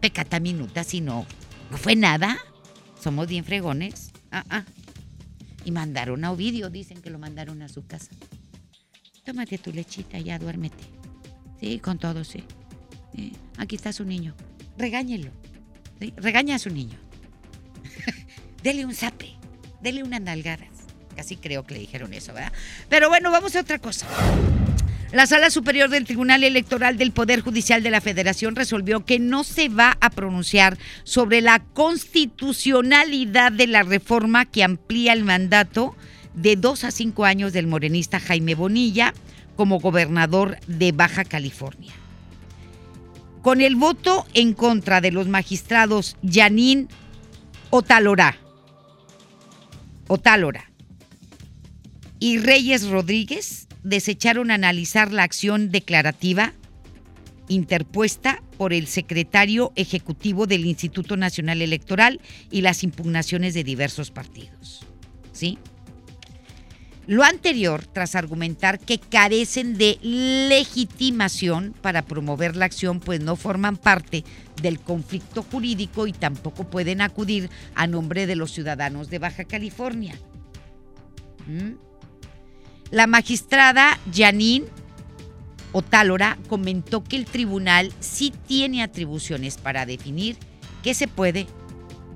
pecata minuta, si no, no fue nada. Somos bien fregones. Ah, ah. Y mandaron a Ovidio, dicen que lo mandaron a su casa tómate tu lechita, ya duérmete. Sí, con todo, sí. Aquí está su niño. Regáñelo. Regaña a su niño. [LAUGHS] dele un zape. Dele unas nalgadas. Casi creo que le dijeron eso, ¿verdad? Pero bueno, vamos a otra cosa. La Sala Superior del Tribunal Electoral del Poder Judicial de la Federación resolvió que no se va a pronunciar sobre la constitucionalidad de la reforma que amplía el mandato de dos a cinco años del morenista Jaime Bonilla como gobernador de Baja California. Con el voto en contra de los magistrados Yanín Otalora, Otálora y Reyes Rodríguez, desecharon analizar la acción declarativa interpuesta por el secretario ejecutivo del Instituto Nacional Electoral y las impugnaciones de diversos partidos. ¿Sí? Lo anterior tras argumentar que carecen de legitimación para promover la acción, pues no forman parte del conflicto jurídico y tampoco pueden acudir a nombre de los ciudadanos de Baja California. ¿Mm? La magistrada Janine Otálora comentó que el tribunal sí tiene atribuciones para definir qué se puede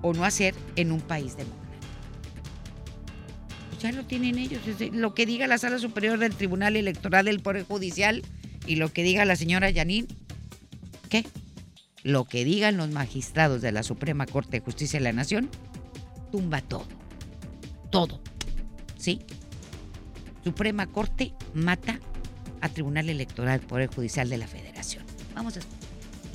o no hacer en un país democrático. Ya lo tienen ellos. Lo que diga la Sala Superior del Tribunal Electoral del Poder Judicial y lo que diga la señora Janine, ¿qué? Lo que digan los magistrados de la Suprema Corte de Justicia de la Nación, tumba todo. Todo. ¿Sí? Suprema Corte mata a Tribunal Electoral Poder Judicial de la Federación. Vamos a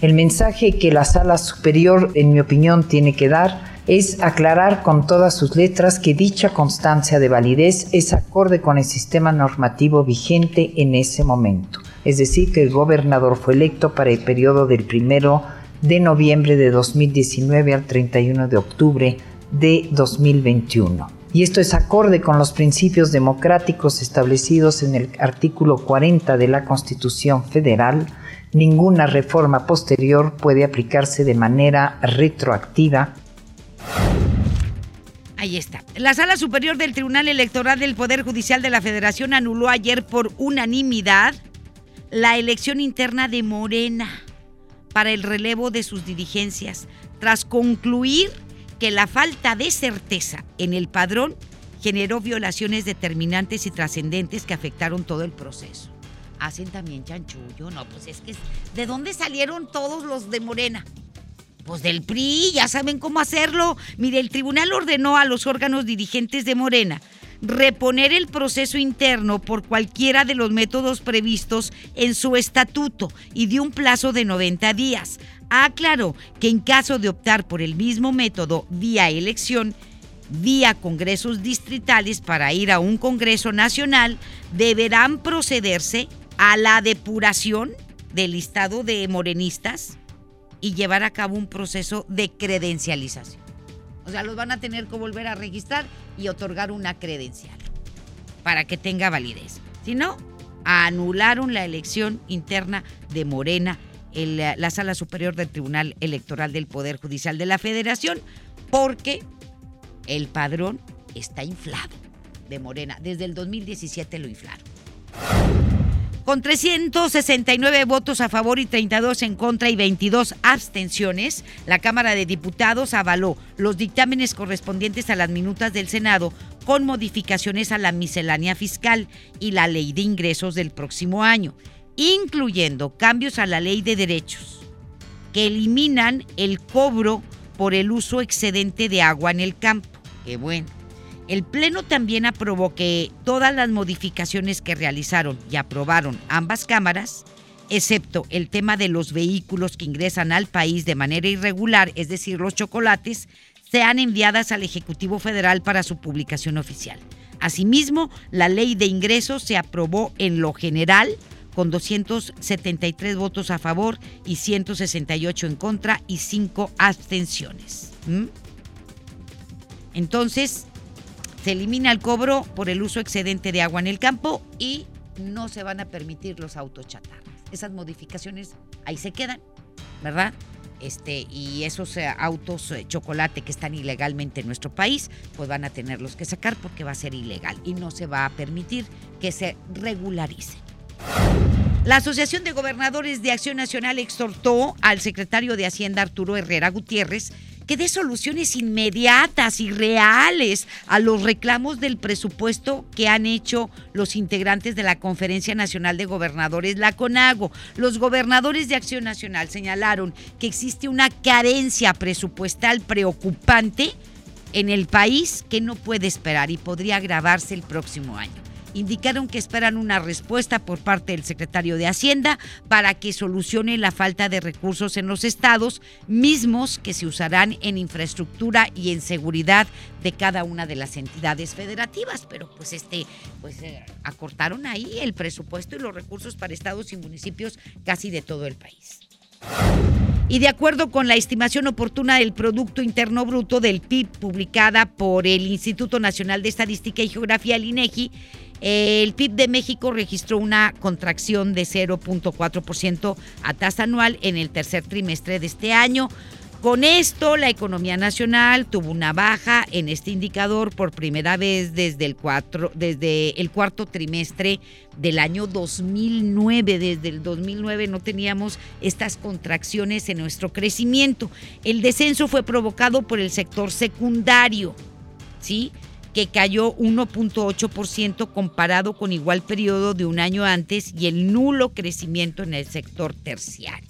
El mensaje que la sala superior, en mi opinión, tiene que dar es aclarar con todas sus letras que dicha constancia de validez es acorde con el sistema normativo vigente en ese momento. Es decir, que el gobernador fue electo para el periodo del primero de noviembre de 2019 al 31 de octubre de 2021 y esto es acorde con los principios democráticos establecidos en el artículo 40 de la Constitución Federal, ninguna reforma posterior puede aplicarse de manera retroactiva. Ahí está. La Sala Superior del Tribunal Electoral del Poder Judicial de la Federación anuló ayer por unanimidad la elección interna de Morena para el relevo de sus dirigencias, tras concluir que la falta de certeza en el padrón generó violaciones determinantes y trascendentes que afectaron todo el proceso. Hacen también chanchullo, no, pues es que ¿de dónde salieron todos los de Morena? Pues del PRI, ya saben cómo hacerlo. Mire, el tribunal ordenó a los órganos dirigentes de Morena reponer el proceso interno por cualquiera de los métodos previstos en su estatuto y de un plazo de 90 días. Aclaró que en caso de optar por el mismo método vía elección, vía congresos distritales para ir a un congreso nacional, deberán procederse a la depuración del listado de morenistas y llevar a cabo un proceso de credencialización. O sea, los van a tener que volver a registrar y otorgar una credencial para que tenga validez. Si no, anularon la elección interna de Morena en la, la Sala Superior del Tribunal Electoral del Poder Judicial de la Federación porque el padrón está inflado de Morena. Desde el 2017 lo inflaron. Con 369 votos a favor y 32 en contra y 22 abstenciones, la Cámara de Diputados avaló los dictámenes correspondientes a las minutas del Senado con modificaciones a la miscelánea fiscal y la ley de ingresos del próximo año, incluyendo cambios a la ley de derechos, que eliminan el cobro por el uso excedente de agua en el campo. Qué bueno. El Pleno también aprobó que todas las modificaciones que realizaron y aprobaron ambas cámaras, excepto el tema de los vehículos que ingresan al país de manera irregular, es decir, los chocolates, sean enviadas al Ejecutivo Federal para su publicación oficial. Asimismo, la ley de ingresos se aprobó en lo general con 273 votos a favor y 168 en contra y 5 abstenciones. ¿Mm? Entonces, se elimina el cobro por el uso excedente de agua en el campo y no se van a permitir los autos chatarras. Esas modificaciones ahí se quedan, ¿verdad? Este, y esos eh, autos eh, chocolate que están ilegalmente en nuestro país, pues van a tenerlos que sacar porque va a ser ilegal y no se va a permitir que se regularicen. La Asociación de Gobernadores de Acción Nacional exhortó al secretario de Hacienda Arturo Herrera Gutiérrez que dé soluciones inmediatas y reales a los reclamos del presupuesto que han hecho los integrantes de la Conferencia Nacional de Gobernadores, la CONAGO. Los gobernadores de Acción Nacional señalaron que existe una carencia presupuestal preocupante en el país que no puede esperar y podría agravarse el próximo año indicaron que esperan una respuesta por parte del secretario de Hacienda para que solucione la falta de recursos en los estados, mismos que se usarán en infraestructura y en seguridad de cada una de las entidades federativas. Pero pues este, pues eh, acortaron ahí el presupuesto y los recursos para estados y municipios casi de todo el país. Y de acuerdo con la estimación oportuna del Producto Interno Bruto del PIB publicada por el Instituto Nacional de Estadística y Geografía, el INEGI, El PIB de México registró una contracción de 0.4% a tasa anual en el tercer trimestre de este año. Con esto, la economía nacional tuvo una baja en este indicador por primera vez desde el, cuarto trimestre del año 2009. Desde el 2009 no teníamos estas contracciones en nuestro crecimiento. El descenso fue provocado por el sector secundario, ¿sí? Que cayó 1.8% comparado con igual periodo de un año antes y el nulo crecimiento en el sector terciario.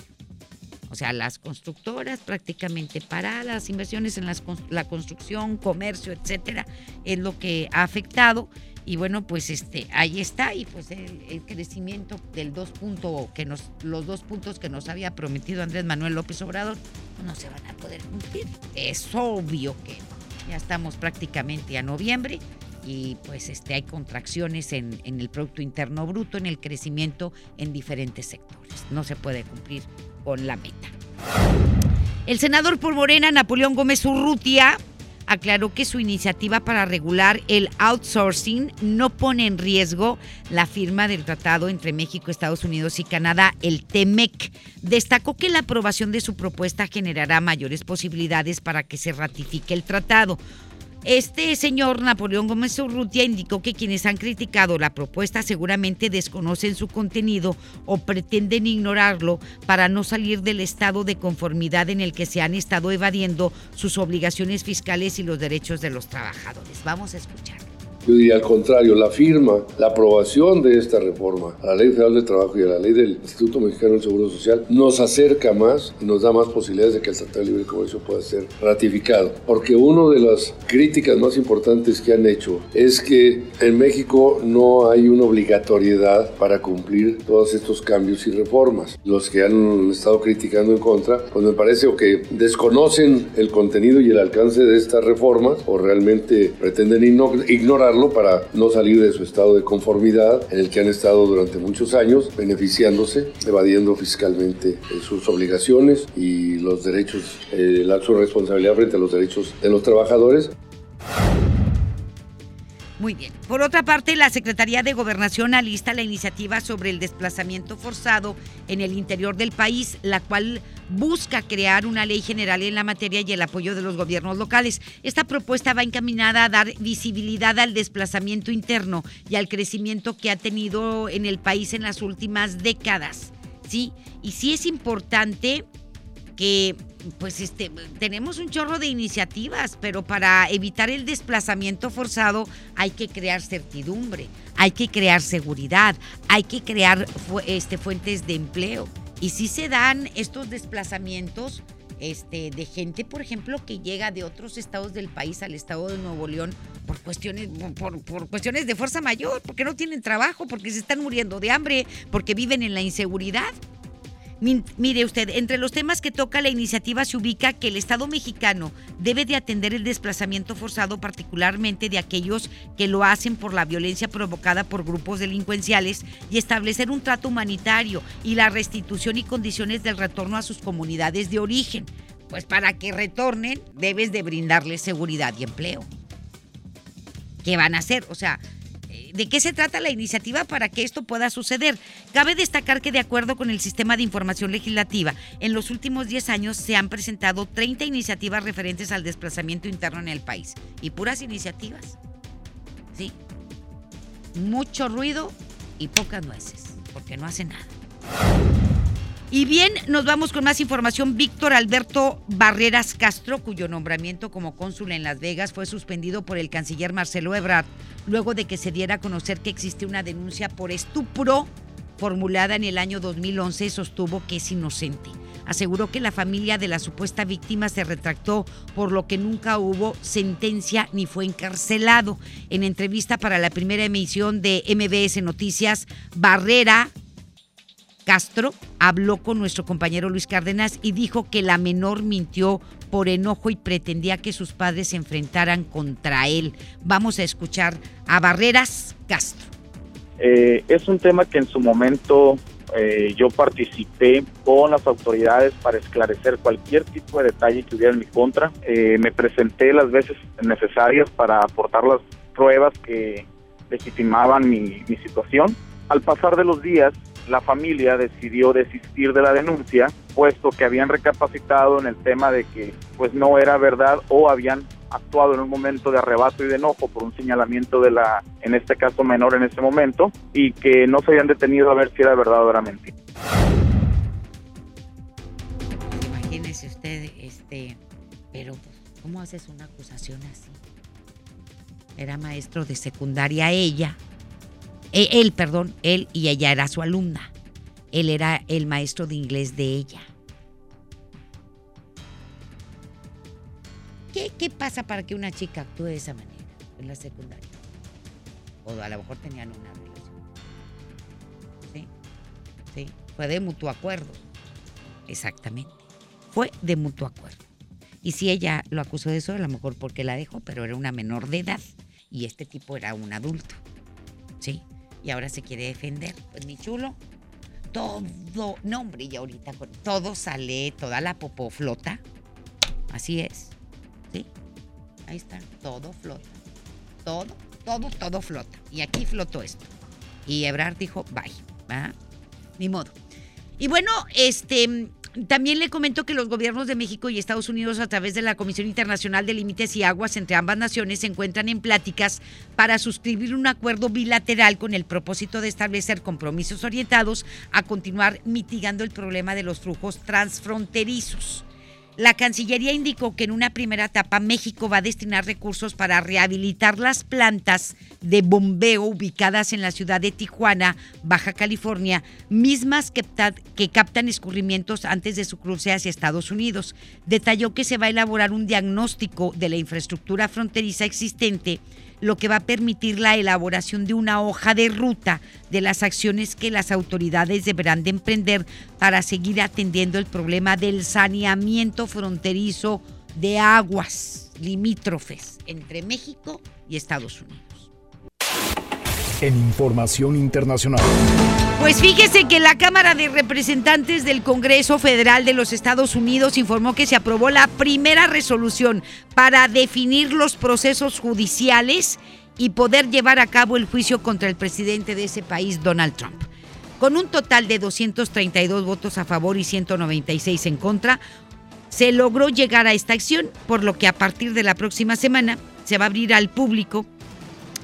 O sea, las constructoras prácticamente paradas, inversiones en la construcción, comercio, etcétera, es lo que ha afectado. Y bueno, pues este, ahí está, y pues el, crecimiento del dos puntos que nos, los dos puntos que nos había prometido Andrés Manuel López Obrador, no se van a poder cumplir. Es obvio que ya estamos prácticamente a noviembre y pues este, hay contracciones en, en el Producto Interno Bruto, en el crecimiento en diferentes sectores. No se puede cumplir con la meta. El senador por Morena, Napoleón Gómez Urrutia, aclaró que su iniciativa para regular el outsourcing no pone en riesgo la firma del tratado entre México, Estados Unidos y Canadá, el TEMEC. Destacó que la aprobación de su propuesta generará mayores posibilidades para que se ratifique el tratado. Este señor Napoleón Gómez Urrutia indicó que quienes han criticado la propuesta seguramente desconocen su contenido o pretenden ignorarlo para no salir del estado de conformidad en el que se han estado evadiendo sus obligaciones fiscales y los derechos de los trabajadores. Vamos a escuchar. Yo diría al contrario, la firma, la aprobación de esta reforma a la Ley Federal de Trabajo y a la Ley del Instituto Mexicano del Seguro Social nos acerca más y nos da más posibilidades de que el Tratado de Libre Comercio pueda ser ratificado. Porque una de las críticas más importantes que han hecho es que en México no hay una obligatoriedad para cumplir todos estos cambios y reformas. Los que han estado criticando en contra, pues me parece que desconocen el contenido y el alcance de estas reformas o realmente pretenden ignorar para no salir de su estado de conformidad en el que han estado durante muchos años beneficiándose, evadiendo fiscalmente sus obligaciones y los derechos, eh, la, su responsabilidad frente a los derechos de los trabajadores. Muy bien. Por otra parte, la Secretaría de Gobernación alista la iniciativa sobre el desplazamiento forzado en el interior del país, la cual busca crear una ley general en la materia y el apoyo de los gobiernos locales. Esta propuesta va encaminada a dar visibilidad al desplazamiento interno y al crecimiento que ha tenido en el país en las últimas décadas. ¿Sí? Y sí es importante que pues este tenemos un chorro de iniciativas, pero para evitar el desplazamiento forzado hay que crear certidumbre, hay que crear seguridad, hay que crear este, fuentes de empleo. Y si se dan estos desplazamientos este, de gente, por ejemplo, que llega de otros estados del país al estado de Nuevo León por cuestiones, por, por cuestiones de fuerza mayor, porque no tienen trabajo, porque se están muriendo de hambre, porque viven en la inseguridad. Mire usted, entre los temas que toca la iniciativa se ubica que el Estado mexicano debe de atender el desplazamiento forzado, particularmente de aquellos que lo hacen por la violencia provocada por grupos delincuenciales y establecer un trato humanitario y la restitución y condiciones del retorno a sus comunidades de origen. Pues para que retornen debes de brindarles seguridad y empleo. ¿Qué van a hacer? O sea, ¿De qué se trata la iniciativa para que esto pueda suceder? Cabe destacar que de acuerdo con el sistema de información legislativa, en los últimos 10 años se han presentado 30 iniciativas referentes al desplazamiento interno en el país. Y puras iniciativas. Sí. Mucho ruido y pocas nueces, porque no hace nada. Y bien, nos vamos con más información. Víctor Alberto Barreras Castro, cuyo nombramiento como cónsul en Las Vegas fue suspendido por el canciller Marcelo Ebrard luego de que se diera a conocer que existe una denuncia por estupro formulada en el año 2011, sostuvo que es inocente. Aseguró que la familia de la supuesta víctima se retractó, por lo que nunca hubo sentencia ni fue encarcelado. En entrevista para la primera emisión de MBS Noticias, Barrera Castro habló con nuestro compañero Luis Cárdenas y dijo que la menor mintió por enojo y pretendía que sus padres se enfrentaran contra él. Vamos a escuchar a Barreras Castro. Eh, es un tema que en su momento eh, yo participé con las autoridades para esclarecer cualquier tipo de detalle que hubiera en mi contra. Eh, me presenté las veces necesarias para aportar las pruebas que legitimaban mi, mi situación. Al pasar de los días, la familia decidió desistir de la denuncia, puesto que habían recapacitado en el tema de que pues no era verdad o habían actuado en un momento de arrebato y de enojo por un señalamiento de la, en este caso menor en ese momento, y que no se habían detenido a ver si era verdad o era mentira. Imagínese usted, este, pero pues, ¿cómo haces una acusación así? Era maestro de secundaria ella, eh, él, perdón, él y ella era su alumna. Él era el maestro de inglés de ella. ¿Qué, ¿Qué pasa para que una chica actúe de esa manera en la secundaria? O a lo mejor tenían una relación. ¿Sí? ¿Sí? Fue de mutuo acuerdo. Exactamente. Fue de mutuo acuerdo. Y si ella lo acusó de eso, a lo mejor porque la dejó, pero era una menor de edad y este tipo era un adulto. ¿Sí? Y ahora se quiere defender. Pues mi chulo, todo, no hombre, y ahorita todo sale, toda la popó flota. Así es. ¿Sí? Ahí está, todo flota. Todo, todo, todo flota. Y aquí flotó esto. Y Ebrard dijo, bye. ¿va? Ni modo. Y bueno, este, también le comento que los gobiernos de México y Estados Unidos a través de la Comisión Internacional de Límites y Aguas entre ambas naciones se encuentran en pláticas para suscribir un acuerdo bilateral con el propósito de establecer compromisos orientados a continuar mitigando el problema de los flujos transfronterizos. La Cancillería indicó que en una primera etapa México va a destinar recursos para rehabilitar las plantas de bombeo ubicadas en la ciudad de Tijuana, Baja California, mismas que, captan escurrimientos antes de su cruce hacia Estados Unidos. Detalló que se va a elaborar un diagnóstico de la infraestructura fronteriza existente lo que va a permitir la elaboración de una hoja de ruta de las acciones que las autoridades deberán de emprender para seguir atendiendo el problema del saneamiento fronterizo de aguas limítrofes entre México y Estados Unidos. En información internacional. Pues fíjese que la Cámara de Representantes del Congreso Federal de los Estados Unidos informó que se aprobó la primera resolución para definir los procesos judiciales y poder llevar a cabo el juicio contra el presidente de ese país, Donald Trump. Con un total de 232 votos a favor y 196 en contra, se logró llegar a esta acción, por lo que a partir de la próxima semana se va a abrir al público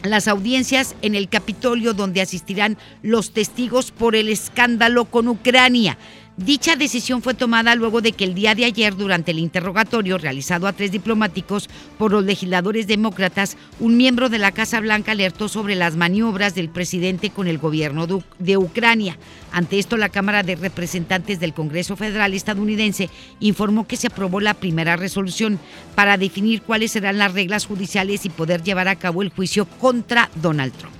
las audiencias en el Capitolio donde asistirán los testigos por el escándalo con Ucrania. Dicha decisión fue tomada luego de que el día de ayer, durante el interrogatorio realizado a tres diplomáticos por los legisladores demócratas, un miembro de la Casa Blanca alertó sobre las maniobras del presidente con el gobierno de Ucrania. Ante esto, la Cámara de Representantes del Congreso Federal estadounidense informó que se aprobó la primera resolución para definir cuáles serán las reglas judiciales y poder llevar a cabo el juicio contra Donald Trump.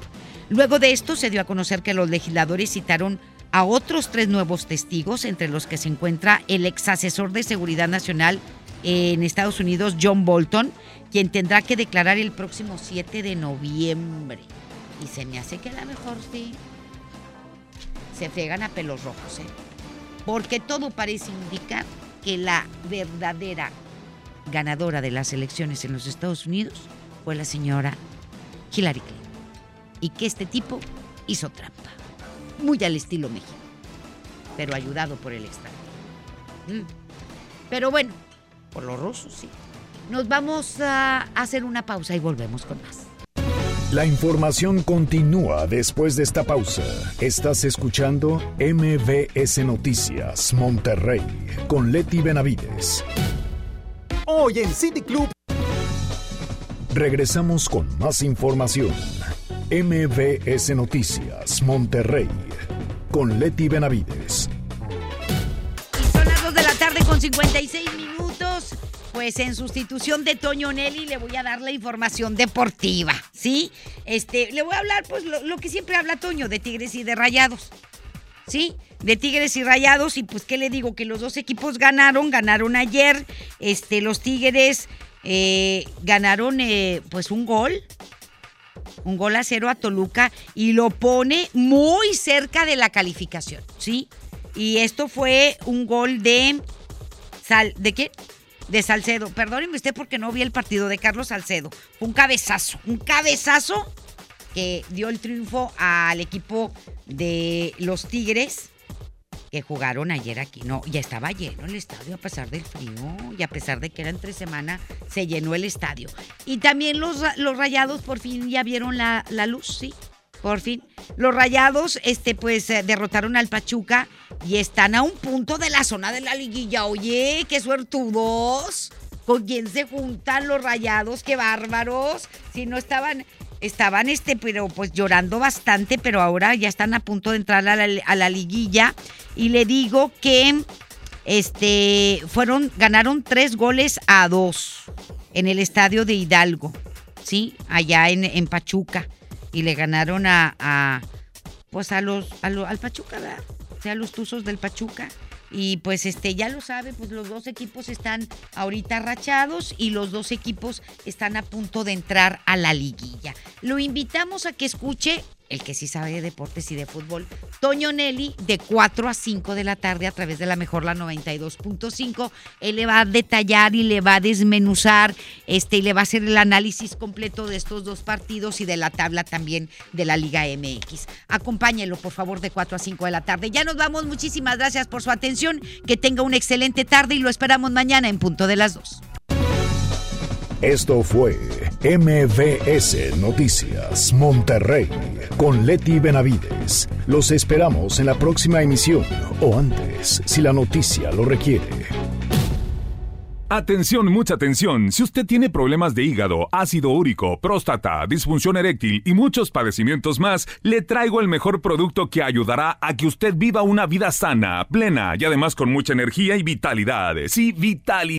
Luego de esto se dio a conocer que los legisladores citaron a otros tres nuevos testigos, entre los que se encuentra el ex asesor de Seguridad Nacional en Estados Unidos, John Bolton, quien tendrá que declarar el próximo 7 de noviembre. Y se me hace que a lo mejor sí se fregan a pelos rojos, ¿eh? Porque todo parece indicar que la verdadera ganadora de las elecciones en los Estados Unidos fue la señora Hillary Clinton. Y que este tipo hizo trampa muy al estilo México, pero ayudado por el extranjero. Mm. Pero bueno, por los rusos sí. Nos vamos a hacer una pausa y volvemos con más. La información continúa después de esta pausa. Estás escuchando MBS Noticias Monterrey con Leti Benavides. Hoy en City Club. Regresamos con más información. MBS Noticias Monterrey con Leti Benavides. Son las 2 de la tarde con 56 minutos. Pues en sustitución de Toño Nelly le voy a dar la información deportiva, ¿sí? Este, le voy a hablar pues lo, lo que siempre habla Toño, de Tigres y de Rayados. ¿sí? De Tigres y Rayados y pues qué le digo que los dos equipos ganaron, ganaron ayer, este los Tigres eh, ganaron eh, pues un gol, un gol a cero a Toluca y lo pone muy cerca de la calificación, ¿sí? Y esto fue un gol de Sal, ¿de qué? De Salcedo. Perdónenme usted porque no vi el partido de Carlos Salcedo. Fue un cabezazo, un cabezazo que dio el triunfo al equipo de los Tigres que jugaron ayer aquí. No, ya estaba lleno el estadio a pesar del frío y a pesar de que era entre semana, se llenó el estadio. Y también los, los rayados por fin ya vieron la, la luz, sí. Por fin. Los rayados, este, pues, eh, derrotaron al Pachuca y están a un punto de la zona de la liguilla. Oye, qué suertudos. ¿Con quién se juntan los rayados? ¡Qué bárbaros! Si no estaban, estaban, este, pero pues llorando bastante, pero ahora ya están a punto de entrar a la, a la liguilla. Y le digo que, este, fueron, ganaron tres goles a dos en el estadio de Hidalgo, ¿sí? Allá en, en Pachuca. Y le ganaron a, a pues a los, a al Pachuca, ¿verdad? O sea, a los Tuzos del Pachuca. Y pues este, ya lo sabe, pues los dos equipos están ahorita rachados y los dos equipos están a punto de entrar a la liguilla. Lo invitamos a que escuche, el que sí sabe de deportes y de fútbol, Toño Nelly, de 4 a 5 de la tarde a través de la mejor la 92.5. Él le va a detallar y le va a desmenuzar, este, y le va a hacer el análisis completo de estos dos partidos y de la tabla también de la Liga MX. Acompáñelo, por favor, de 4 a 5 de la tarde. Ya nos vamos, muchísimas gracias por su atención. Que tenga una excelente tarde y lo esperamos mañana en punto de las 2. Esto fue MVS Noticias Monterrey con Leti Benavides. Los esperamos en la próxima emisión o antes, si la noticia lo requiere. Atención, mucha atención. Si usted tiene problemas de hígado, ácido úrico, próstata, disfunción eréctil y muchos padecimientos más, le traigo el mejor producto que ayudará a que usted viva una vida sana, plena y además con mucha energía y vitalidad. Sí, vitalidad.